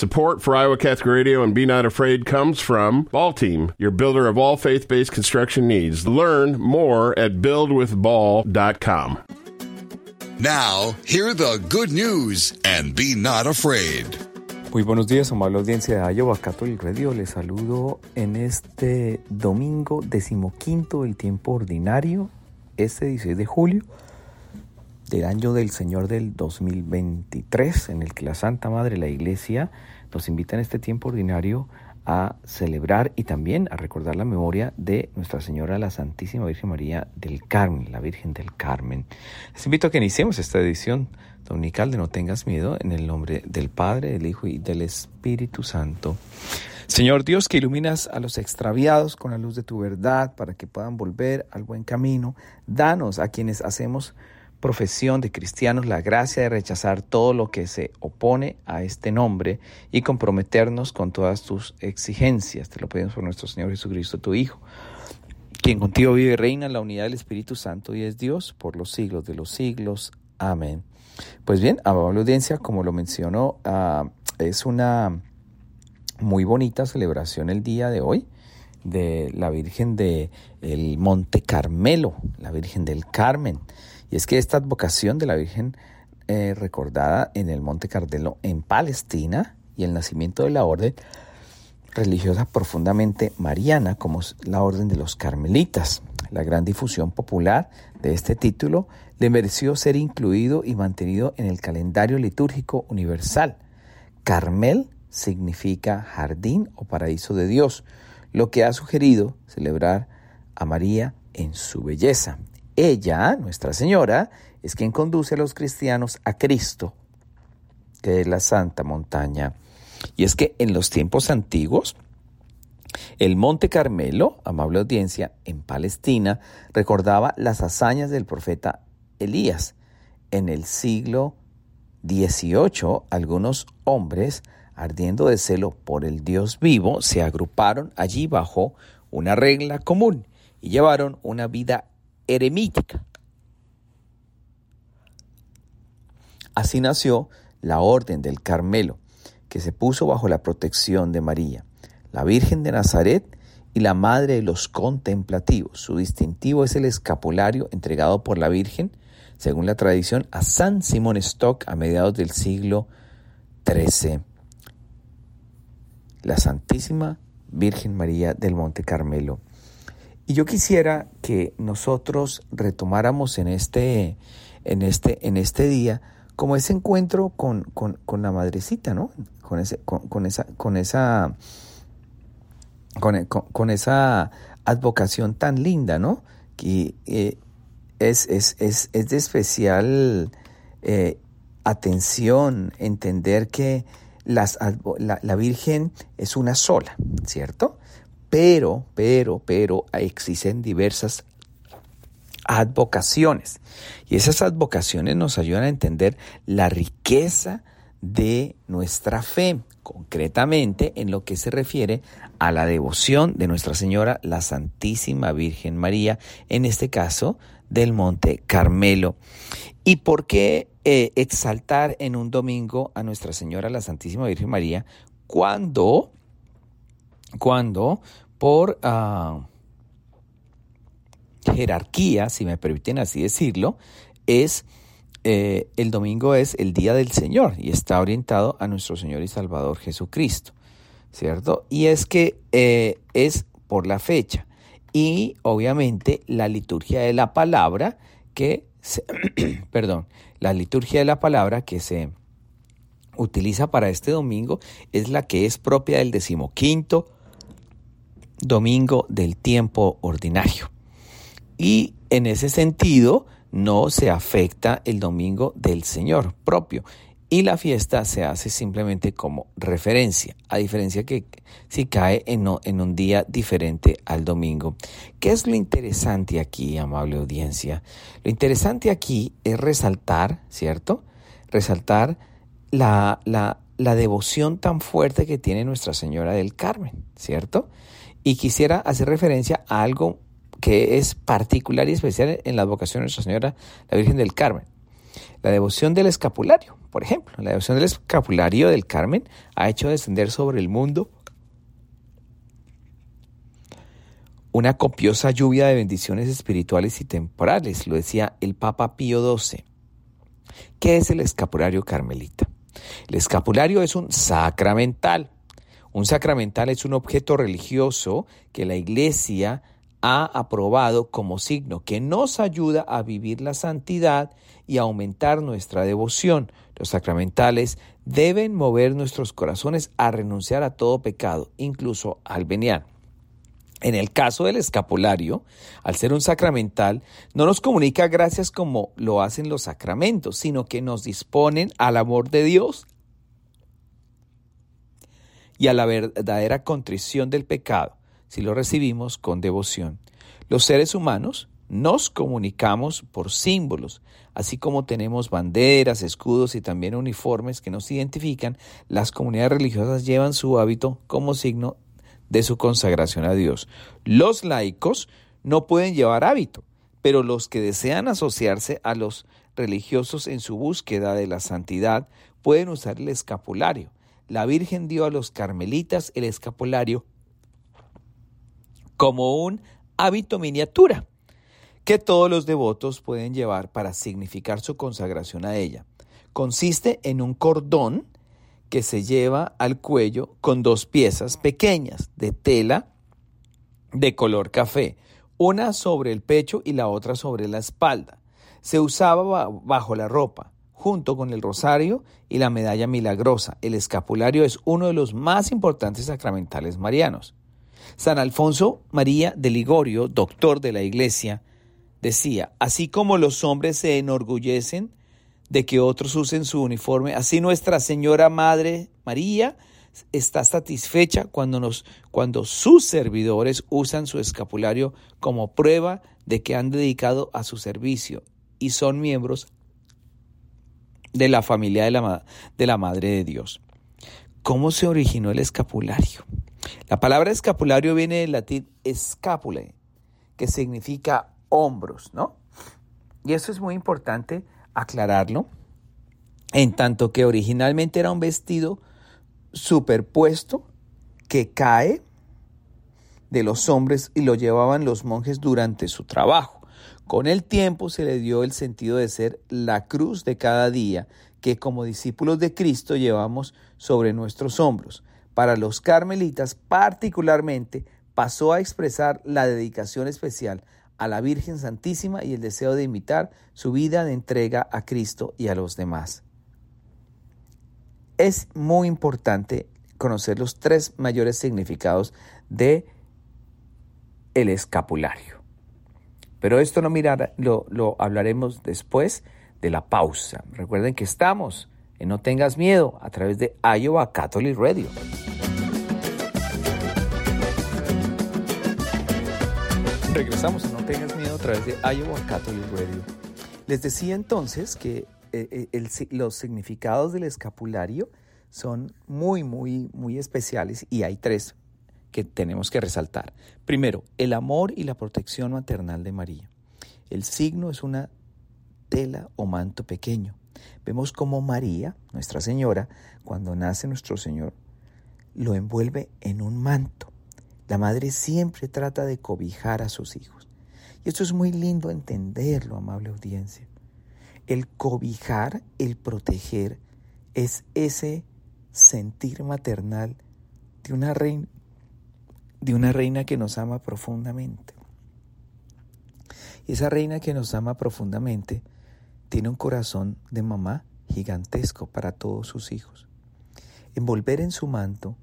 Support for Iowa Catholic Radio and Be Not Afraid comes from Ball Team, your builder of all faith based construction needs. Learn more at buildwithball.com. Now, hear the good news and be not afraid. Muy buenos días, amable audiencia de Iowa Catholic Radio. Les saludo en este domingo decimoquinto del tiempo ordinario, este 16 de julio del año del Señor del 2023, en el que la Santa Madre, la Iglesia, nos invita en este tiempo ordinario a celebrar y también a recordar la memoria de Nuestra Señora la Santísima Virgen María del Carmen, la Virgen del Carmen. Les invito a que iniciemos esta edición dominical de No tengas miedo en el nombre del Padre, del Hijo y del Espíritu Santo. Señor Dios, que iluminas a los extraviados con la luz de tu verdad para que puedan volver al buen camino, danos a quienes hacemos profesión de cristianos la gracia de rechazar todo lo que se opone a este nombre y comprometernos con todas tus exigencias. Te lo pedimos por nuestro Señor Jesucristo, tu Hijo, quien contigo vive y reina en la unidad del Espíritu Santo y es Dios por los siglos de los siglos. Amén. Pues bien, amable audiencia, como lo mencionó, uh, es una muy bonita celebración el día de hoy de la Virgen de Monte Carmelo, la Virgen del Carmen. Y es que esta advocación de la Virgen eh, recordada en el Monte Carmelo en Palestina y el nacimiento de la orden religiosa profundamente mariana como la orden de los carmelitas. La gran difusión popular de este título le mereció ser incluido y mantenido en el calendario litúrgico universal. Carmel significa jardín o paraíso de Dios, lo que ha sugerido celebrar a María en su belleza. Ella, Nuestra Señora, es quien conduce a los cristianos a Cristo, que es la santa montaña. Y es que en los tiempos antiguos, el Monte Carmelo, amable audiencia, en Palestina, recordaba las hazañas del profeta Elías. En el siglo XVIII, algunos hombres, ardiendo de celo por el Dios vivo, se agruparon allí bajo una regla común y llevaron una vida eremítica. Así nació la Orden del Carmelo, que se puso bajo la protección de María, la Virgen de Nazaret y la Madre de los Contemplativos. Su distintivo es el escapulario entregado por la Virgen, según la tradición, a San Simón Stock a mediados del siglo XIII. La Santísima Virgen María del Monte Carmelo. Y yo quisiera que nosotros retomáramos en este, en este, en este día como ese encuentro con, con, la madrecita, ¿no? Con, ese, con, esa, con esa, con, esa advocación tan linda, ¿no? Que eh, es, es, es, es, de especial eh, atención entender que la, la Virgen es una sola, ¿cierto? Pero, pero, pero existen diversas advocaciones. Y esas advocaciones nos ayudan a entender la riqueza de nuestra fe, concretamente en lo que se refiere a la devoción de Nuestra Señora, la Santísima Virgen María, en este caso del Monte Carmelo. ¿Y por qué eh, exaltar en un domingo a Nuestra Señora, la Santísima Virgen María, cuando cuando por ah, jerarquía, si me permiten así decirlo, es eh, el domingo es el día del Señor y está orientado a nuestro Señor y Salvador Jesucristo, ¿cierto? Y es que eh, es por la fecha y obviamente la liturgia de la palabra que se, perdón, la liturgia de la palabra que se utiliza para este domingo es la que es propia del decimoquinto domingo del tiempo ordinario. Y en ese sentido no se afecta el domingo del Señor propio. Y la fiesta se hace simplemente como referencia, a diferencia que si cae en, en un día diferente al domingo. ¿Qué es lo interesante aquí, amable audiencia? Lo interesante aquí es resaltar, ¿cierto? Resaltar la, la, la devoción tan fuerte que tiene Nuestra Señora del Carmen, ¿cierto? Y quisiera hacer referencia a algo que es particular y especial en la advocación de Nuestra Señora, la Virgen del Carmen, la devoción del escapulario. Por ejemplo, la devoción del escapulario del Carmen ha hecho descender sobre el mundo una copiosa lluvia de bendiciones espirituales y temporales, lo decía el Papa Pío XII. ¿Qué es el escapulario carmelita? El escapulario es un sacramental. Un sacramental es un objeto religioso que la Iglesia ha aprobado como signo que nos ayuda a vivir la santidad y aumentar nuestra devoción. Los sacramentales deben mover nuestros corazones a renunciar a todo pecado, incluso al venial. En el caso del escapulario, al ser un sacramental, no nos comunica gracias como lo hacen los sacramentos, sino que nos disponen al amor de Dios y a la verdadera contrición del pecado, si lo recibimos con devoción. Los seres humanos nos comunicamos por símbolos, así como tenemos banderas, escudos y también uniformes que nos identifican, las comunidades religiosas llevan su hábito como signo de su consagración a Dios. Los laicos no pueden llevar hábito, pero los que desean asociarse a los religiosos en su búsqueda de la santidad pueden usar el escapulario. La Virgen dio a los carmelitas el escapulario como un hábito miniatura que todos los devotos pueden llevar para significar su consagración a ella. Consiste en un cordón que se lleva al cuello con dos piezas pequeñas de tela de color café, una sobre el pecho y la otra sobre la espalda. Se usaba bajo la ropa, junto con el rosario y la medalla milagrosa. El escapulario es uno de los más importantes sacramentales marianos. San Alfonso María de Ligorio, doctor de la Iglesia, decía, así como los hombres se enorgullecen de que otros usen su uniforme. Así Nuestra Señora Madre María está satisfecha cuando, nos, cuando sus servidores usan su escapulario como prueba de que han dedicado a su servicio y son miembros de la familia de la, de la Madre de Dios. ¿Cómo se originó el escapulario? La palabra escapulario viene del latín escapule, que significa hombros, ¿no? Y eso es muy importante aclararlo, en tanto que originalmente era un vestido superpuesto que cae de los hombres y lo llevaban los monjes durante su trabajo. Con el tiempo se le dio el sentido de ser la cruz de cada día que como discípulos de Cristo llevamos sobre nuestros hombros. Para los carmelitas particularmente pasó a expresar la dedicación especial a la Virgen Santísima y el deseo de imitar su vida de entrega a Cristo y a los demás. Es muy importante conocer los tres mayores significados de el escapulario. Pero esto no mirar, lo, lo hablaremos después de la pausa. Recuerden que estamos en No Tengas Miedo a través de Iowa Catholic Radio. Regresamos a No Tengas Miedo a través de Iowa Catholic Radio. Les decía entonces que eh, eh, los significados del escapulario son muy, muy, muy especiales y hay tres que tenemos que resaltar. Primero, el amor y la protección maternal de María. El signo es una tela o manto pequeño. Vemos como María, Nuestra Señora, cuando nace nuestro Señor, lo envuelve en un manto. La madre siempre trata de cobijar a sus hijos. Y esto es muy lindo entenderlo, amable audiencia. El cobijar, el proteger, es ese sentir maternal de una reina, de una reina que nos ama profundamente. Y esa reina que nos ama profundamente tiene un corazón de mamá gigantesco para todos sus hijos. Envolver en su manto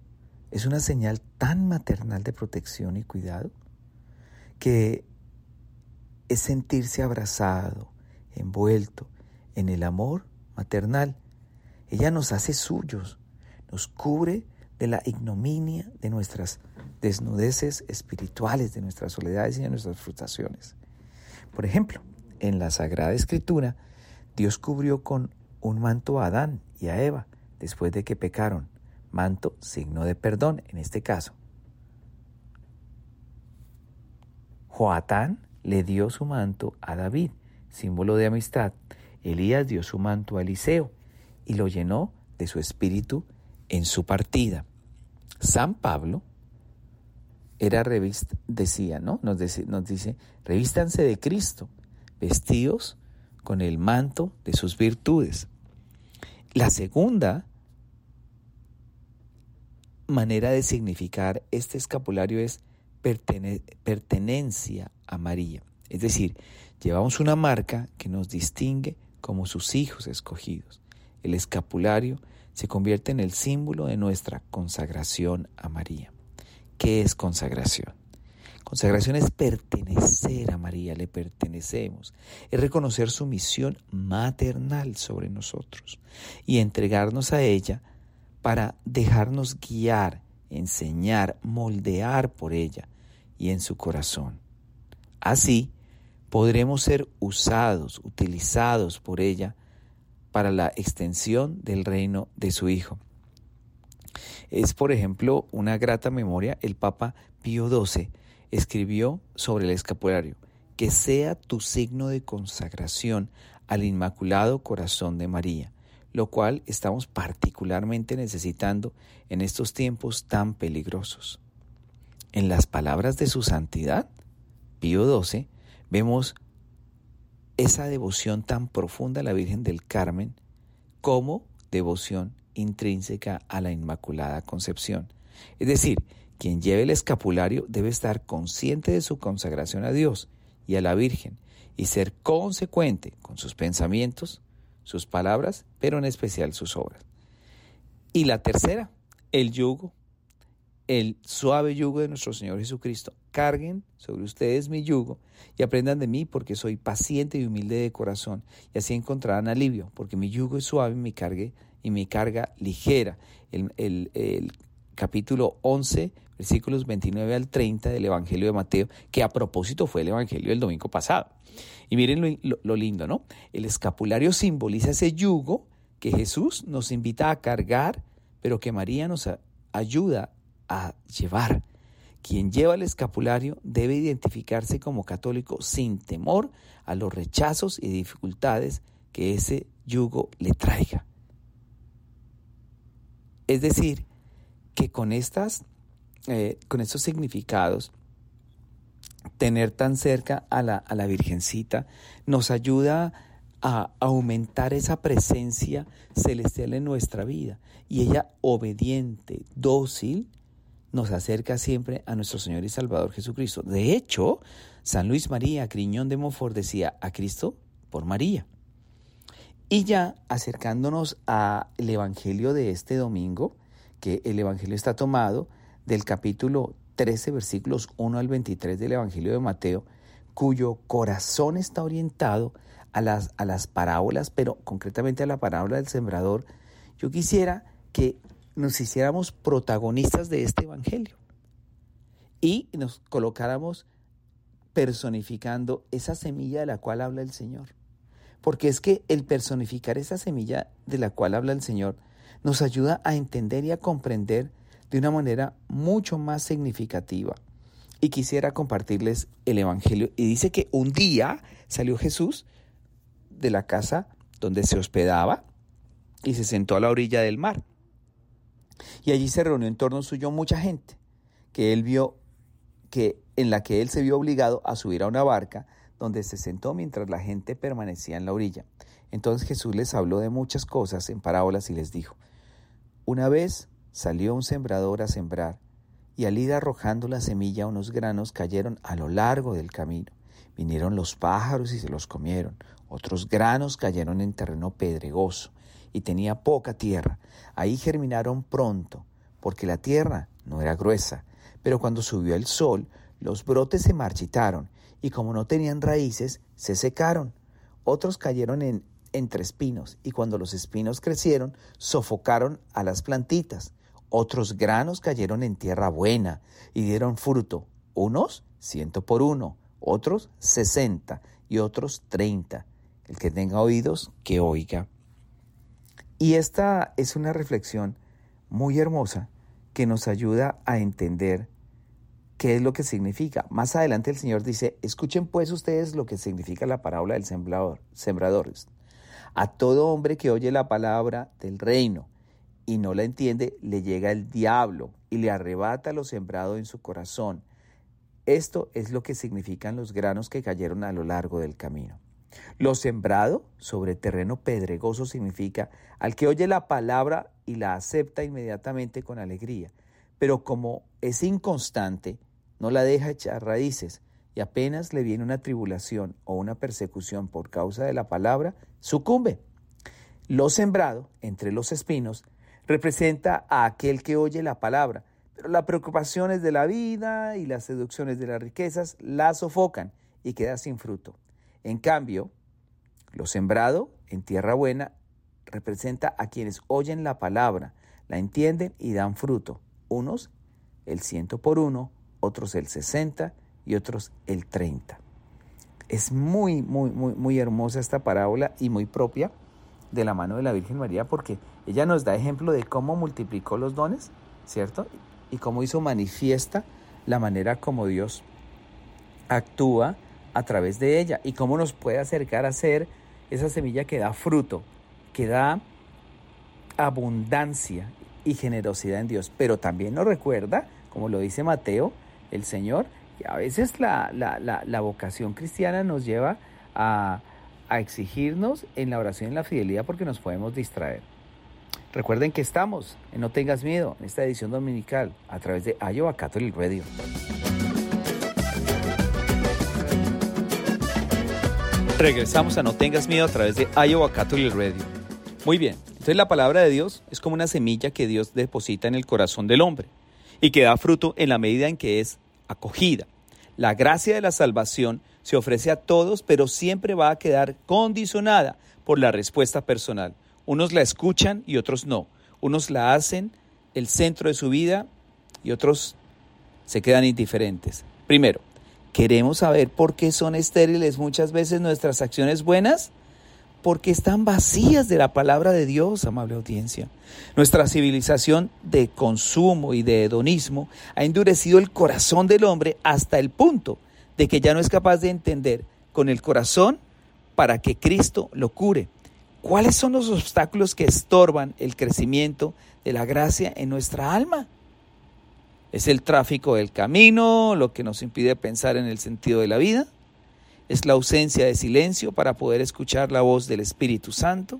es una señal tan maternal de protección y cuidado que es sentirse abrazado, envuelto en el amor maternal. Ella nos hace suyos, nos cubre de la ignominia de nuestras desnudeces espirituales, de nuestras soledades y de nuestras frustraciones. Por ejemplo, en la Sagrada Escritura, Dios cubrió con un manto a Adán y a Eva después de que pecaron manto, signo de perdón en este caso. Joatán le dio su manto a David, símbolo de amistad. Elías dio su manto a Eliseo y lo llenó de su espíritu en su partida. San Pablo era revista, decía, ¿no? Nos, dice, nos dice, revístanse de Cristo, vestidos con el manto de sus virtudes. La segunda manera de significar este escapulario es pertenencia a María. Es decir, llevamos una marca que nos distingue como sus hijos escogidos. El escapulario se convierte en el símbolo de nuestra consagración a María. ¿Qué es consagración? Consagración es pertenecer a María, le pertenecemos, es reconocer su misión maternal sobre nosotros y entregarnos a ella para dejarnos guiar, enseñar, moldear por ella y en su corazón. Así podremos ser usados, utilizados por ella para la extensión del reino de su Hijo. Es, por ejemplo, una grata memoria el Papa Pío XII escribió sobre el escapulario, que sea tu signo de consagración al Inmaculado Corazón de María, lo cual estamos particularmente necesitando en estos tiempos tan peligrosos. En las palabras de su santidad, Pío XII, vemos esa devoción tan profunda a la Virgen del Carmen como devoción intrínseca a la Inmaculada Concepción. Es decir, quien lleve el escapulario debe estar consciente de su consagración a Dios y a la Virgen y ser consecuente con sus pensamientos, sus palabras, pero en especial sus obras. Y la tercera, el yugo, el suave yugo de nuestro Señor Jesucristo. Carguen sobre ustedes mi yugo y aprendan de mí porque soy paciente y humilde de corazón y así encontrarán alivio porque mi yugo es suave y mi, cargue, y mi carga ligera. El, el capítulo 11, versículos 29 al 30 del Evangelio de Mateo, que a propósito fue el Evangelio del domingo pasado. Y miren lo, lindo, ¿no? El escapulario simboliza ese yugo que Jesús nos invita a cargar, pero que María nos ayuda a llevar. Quien lleva el escapulario debe identificarse como católico sin temor a los rechazos y dificultades que ese yugo le traiga. Es decir, que con estas, eh, con estos significados, tener tan cerca a la, a la Virgencita nos ayuda a aumentar esa presencia celestial en nuestra vida. Y ella, obediente, dócil, nos acerca siempre a nuestro Señor y Salvador Jesucristo. De hecho, San Luis María Criñón de Montfort decía a Cristo por María. Y ya acercándonos al Evangelio de este domingo, que el Evangelio está tomado del capítulo 13, versículos 1 al 23 del Evangelio de Mateo, cuyo corazón está orientado a las, a las parábolas, pero concretamente a la parábola del sembrador, yo quisiera que nos hiciéramos protagonistas de este Evangelio y nos colocáramos personificando esa semilla de la cual habla el Señor. Porque es que el personificar esa semilla de la cual habla el Señor nos ayuda a entender y a comprender de una manera mucho más significativa. Y quisiera compartirles el Evangelio. Y dice que un día salió Jesús de la casa donde se hospedaba y se sentó a la orilla del mar. Y allí se reunió en torno suyo mucha gente, que él vio que en la que él se vio obligado a subir a una barca donde se sentó mientras la gente permanecía en la orilla. Entonces Jesús les habló de muchas cosas en parábolas y les dijo, una vez salió un sembrador a sembrar, y al ir arrojando la semilla unos granos cayeron a lo largo del camino. Vinieron los pájaros y se los comieron. Otros granos cayeron en terreno pedregoso y tenía poca tierra. Ahí germinaron pronto, porque la tierra no era gruesa. Pero cuando subió el sol, los brotes se marchitaron y como no tenían raíces, se secaron. Otros cayeron en entre espinos y cuando los espinos crecieron, sofocaron a las plantitas. Otros granos cayeron en tierra buena y dieron fruto, unos ciento por uno, otros sesenta y otros treinta. El que tenga oídos, que oiga. Y esta es una reflexión muy hermosa que nos ayuda a entender qué es lo que significa. Más adelante el Señor dice, escuchen pues ustedes lo que significa la parábola del sembrador. A todo hombre que oye la palabra del reino y no la entiende, le llega el diablo y le arrebata lo sembrado en su corazón. Esto es lo que significan los granos que cayeron a lo largo del camino. Lo sembrado sobre terreno pedregoso significa al que oye la palabra y la acepta inmediatamente con alegría, pero como es inconstante, no la deja echar raíces y apenas le viene una tribulación o una persecución por causa de la palabra, sucumbe. Lo sembrado entre los espinos representa a aquel que oye la palabra, pero las preocupaciones de la vida y las seducciones de las riquezas la sofocan y queda sin fruto. En cambio, lo sembrado en tierra buena representa a quienes oyen la palabra, la entienden y dan fruto. Unos el ciento por uno, otros el sesenta y otros el treinta. Es muy, muy, muy, muy hermosa esta parábola y muy propia de la mano de la Virgen María porque ella nos da ejemplo de cómo multiplicó los dones, ¿cierto? Y cómo hizo manifiesta la manera como Dios actúa a través de ella y cómo nos puede acercar a ser esa semilla que da fruto, que da abundancia y generosidad en Dios. Pero también nos recuerda, como lo dice Mateo, el Señor, que a veces la, la, vocación cristiana nos lleva a, a exigirnos en la oración y en la fidelidad porque nos podemos distraer. Recuerden que estamos en No Tengas Miedo, en esta edición dominical, a través de Iowa Catholic Radio. Regresamos a No tengas miedo a través de Iowa Catholic Radio. Muy bien, entonces la palabra de Dios es como una semilla que Dios deposita en el corazón del hombre y que da fruto en la medida en que es acogida. La gracia de la salvación se ofrece a todos, pero siempre va a quedar condicionada por la respuesta personal. Unos la escuchan y otros no. Unos la hacen el centro de su vida y otros se quedan indiferentes. Primero, ¿Queremos saber por qué son estériles muchas veces nuestras acciones buenas? Porque están vacías de la palabra de Dios, amable audiencia. Nuestra civilización de consumo y de hedonismo ha endurecido el corazón del hombre hasta el punto de que ya no es capaz de entender con el corazón para que Cristo lo cure. ¿Cuáles son los obstáculos que estorban el crecimiento de la gracia en nuestra alma? ¿Es el tráfico del camino lo que nos impide pensar en el sentido de la vida? ¿Es la ausencia de silencio para poder escuchar la voz del Espíritu Santo?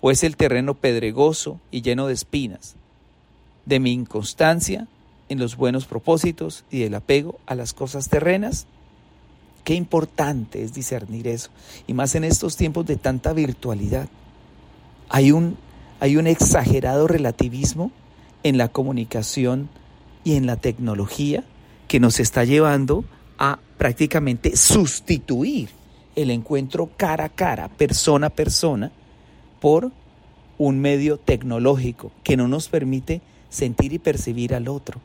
¿O es el terreno pedregoso y lleno de espinas? ¿De mi inconstancia en los buenos propósitos y del apego a las cosas terrenas? Qué importante es discernir eso, y más en estos tiempos de tanta virtualidad. Hay un, hay un exagerado relativismo en la comunicación y en la tecnología que nos está llevando a prácticamente sustituir el encuentro cara a cara, persona a persona, por un medio tecnológico que no nos permite sentir y percibir al otro.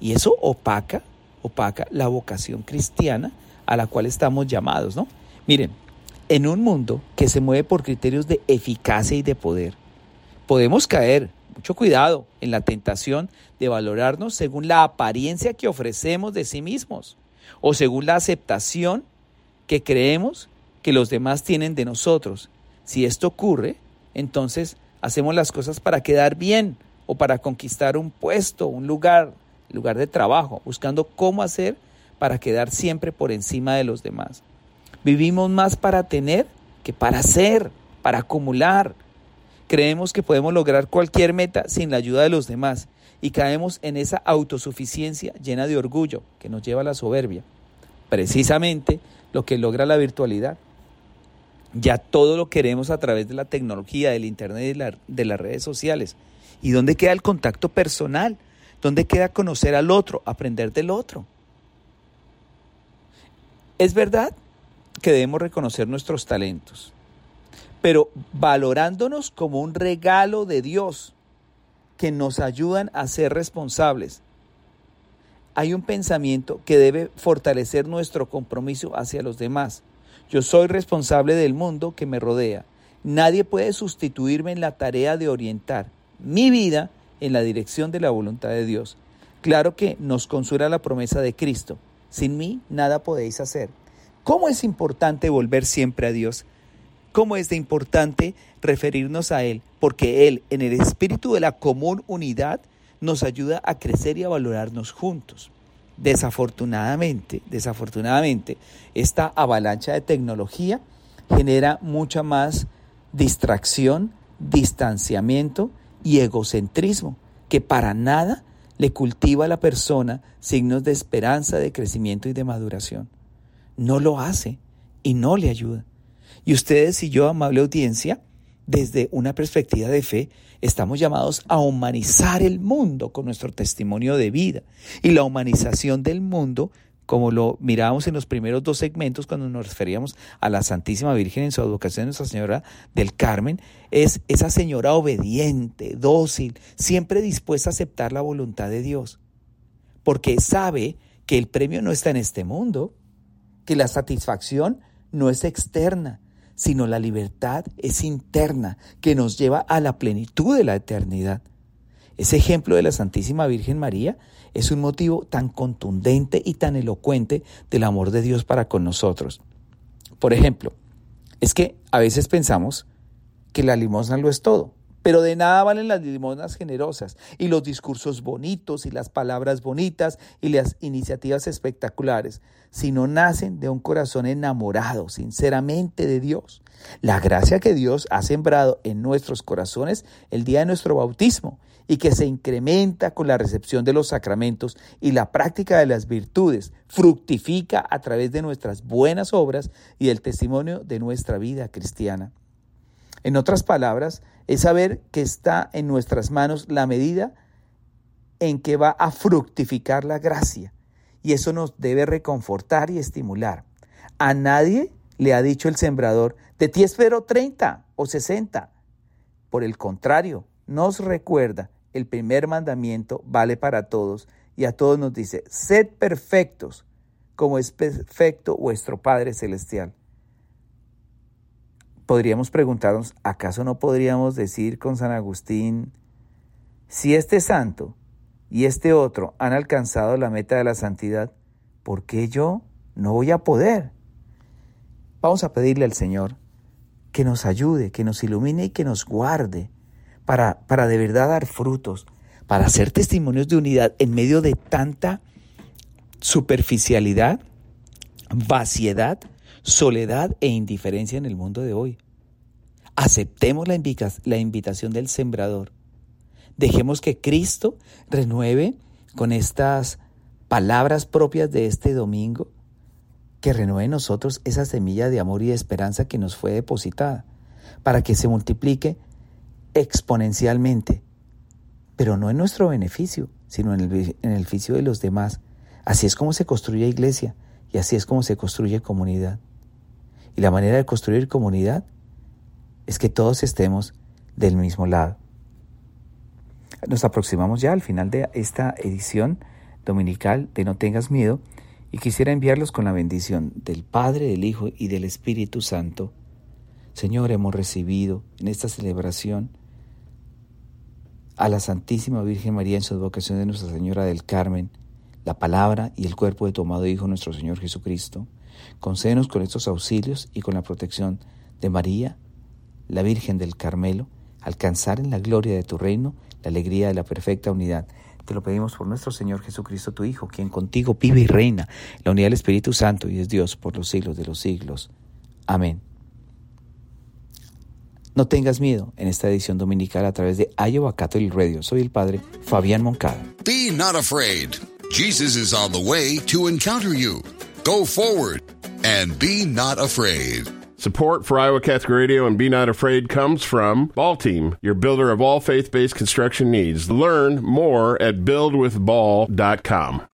Y eso opaca, opaca la vocación cristiana a la cual estamos llamados, ¿no? Miren, en un mundo que se mueve por criterios de eficacia y de poder, podemos caer mucho cuidado en la tentación de valorarnos según la apariencia que ofrecemos de sí mismos o según la aceptación que creemos que los demás tienen de nosotros. Si esto ocurre, entonces hacemos las cosas para quedar bien o para conquistar un puesto, un lugar, lugar de trabajo, buscando cómo hacer para quedar siempre por encima de los demás. Vivimos más para tener que para ser, para acumular, Creemos que podemos lograr cualquier meta sin la ayuda de los demás y caemos en esa autosuficiencia llena de orgullo que nos lleva a la soberbia. Precisamente lo que logra la virtualidad. Ya todo lo queremos a través de la tecnología, del Internet y de, las redes sociales. ¿Y dónde queda el contacto personal? ¿Dónde queda conocer al otro, aprender del otro? Es verdad que debemos reconocer nuestros talentos, pero valorándonos como un regalo de Dios que nos ayudan a ser responsables. Hay un pensamiento que debe fortalecer nuestro compromiso hacia los demás. Yo soy responsable del mundo que me rodea. Nadie puede sustituirme en la tarea de orientar mi vida en la dirección de la voluntad de Dios. Claro que nos consuela la promesa de Cristo. Sin mí nada podéis hacer. ¿Cómo es importante volver siempre a Dios? Cómo es de importante referirnos a Él, porque Él, en el espíritu de la común unidad, nos ayuda a crecer y a valorarnos juntos. Desafortunadamente, desafortunadamente, esta avalancha de tecnología genera mucha más distracción, distanciamiento y egocentrismo, que para nada le cultiva a la persona signos de esperanza, de crecimiento y de maduración. No lo hace y no le ayuda. Y ustedes y yo, amable audiencia, desde una perspectiva de fe, estamos llamados a humanizar el mundo con nuestro testimonio de vida. Y la humanización del mundo, como lo mirábamos en los primeros dos segmentos cuando nos referíamos a la Santísima Virgen en su advocación, Nuestra Señora del Carmen, es esa señora obediente, dócil, siempre dispuesta a aceptar la voluntad de Dios. Porque sabe que el premio no está en este mundo, que la satisfacción no es externa, sino la libertad es interna, que nos lleva a la plenitud de la eternidad. Ese ejemplo de la Santísima Virgen María es un motivo tan contundente y tan elocuente del amor de Dios para con nosotros. Por ejemplo, es que a veces pensamos que la limosna lo es todo. Pero de nada valen las limosnas generosas y los discursos bonitos y las palabras bonitas y las iniciativas espectaculares, si no nacen de un corazón enamorado sinceramente de Dios. La gracia que Dios ha sembrado en nuestros corazones el día de nuestro bautismo y que se incrementa con la recepción de los sacramentos y la práctica de las virtudes, fructifica a través de nuestras buenas obras y el testimonio de nuestra vida cristiana. En otras palabras, es saber que está en nuestras manos la medida en que va a fructificar la gracia. Y eso nos debe reconfortar y estimular. A nadie le ha dicho el sembrador, de ti espero 30 o 60. Por el contrario, nos recuerda, el primer mandamiento vale para todos y a todos nos dice, sed perfectos como es perfecto vuestro Padre Celestial podríamos preguntarnos, ¿acaso no podríamos decir con San Agustín, si este santo y este otro han alcanzado la meta de la santidad, ¿por qué yo no voy a poder? Vamos a pedirle al Señor que nos ayude, que nos ilumine y que nos guarde para, para de verdad dar frutos, para ser testimonios de unidad en medio de tanta superficialidad, vaciedad soledad e indiferencia en el mundo de hoy. Aceptemos la, invitación del sembrador. Dejemos que Cristo renueve con estas palabras propias de este domingo, que renueve en nosotros esa semilla de amor y de esperanza que nos fue depositada, para que se multiplique exponencialmente, pero no en nuestro beneficio, sino en el, en el beneficio de los demás. Así es como se construye iglesia y así es como se construye comunidad. Y la manera de construir comunidad es que todos estemos del mismo lado. Nos aproximamos ya al final de esta edición dominical de No tengas miedo y quisiera enviarlos con la bendición del Padre, del Hijo y del Espíritu Santo. Señor, hemos recibido en esta celebración a la Santísima Virgen María en su advocación de Nuestra Señora del Carmen, la palabra y el cuerpo de tu amado Hijo nuestro Señor Jesucristo. Concédenos con estos auxilios y con la protección de María, la Virgen del Carmelo, alcanzar en la gloria de tu reino la alegría de la perfecta unidad. Te lo pedimos por nuestro Señor Jesucristo, tu Hijo, quien contigo vive y reina, la unidad del Espíritu Santo y es Dios por los siglos de los siglos. Amén. No tengas miedo en esta edición dominical a través de Iowa Catholic Radio. Soy el Padre Fabián Moncada. Be not afraid. Jesus is on the way to encounter you. Go forward and be not afraid. Support for Iowa Catholic Radio and Be Not Afraid comes from Ball Team, your builder of all faith based construction needs. Learn more at buildwithball.com.